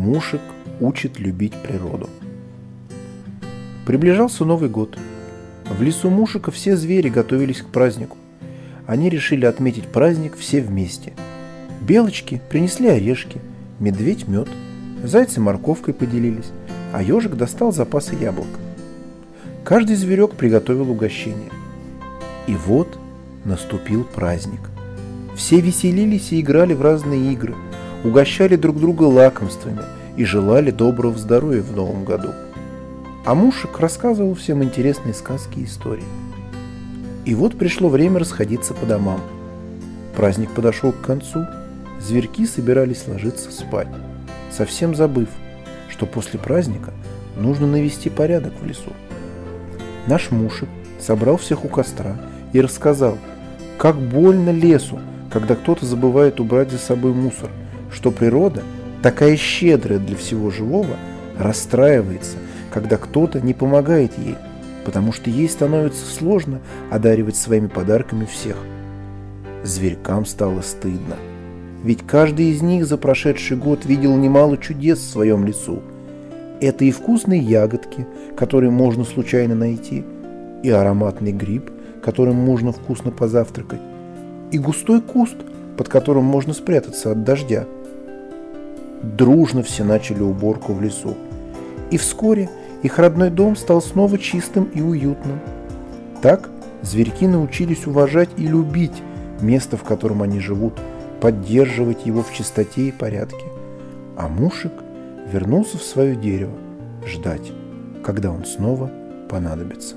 Мушек учит любить природу. Приближался Новый год. В лесу Мушика все звери готовились к празднику. Они решили отметить праздник все вместе. Белочки принесли орешки, медведь мед, зайцы морковкой поделились, а ежик достал запасы яблок. Каждый зверек приготовил угощение. И вот наступил праздник. Все веселились и играли в разные игры, угощали друг друга лакомствами и желали доброго здоровья в новом году. А Мушек рассказывал всем интересные сказки и истории. И вот пришло время расходиться по домам. Праздник подошел к концу, зверьки собирались ложиться спать, совсем забыв, что после праздника нужно навести порядок в лесу. Наш Мушек собрал всех у костра и рассказал, как больно лесу, когда кто-то забывает убрать за собой мусор, что природа, такая щедрая для всего живого, расстраивается, когда кто-то не помогает ей, потому что ей становится сложно одаривать своими подарками всех. Зверькам стало стыдно. Ведь каждый из них за прошедший год видел немало чудес в своем лесу. Это и вкусные ягодки, которые можно случайно найти, и ароматный гриб, которым можно вкусно позавтракать, и густой куст, под которым можно спрятаться от дождя. Дружно все начали уборку в лесу. И вскоре их родной дом стал снова чистым и уютным. Так зверьки научились уважать и любить место, в котором они живут, поддерживать его в чистоте и порядке. А мушек вернулся в свое дерево ждать, когда он снова понадобится.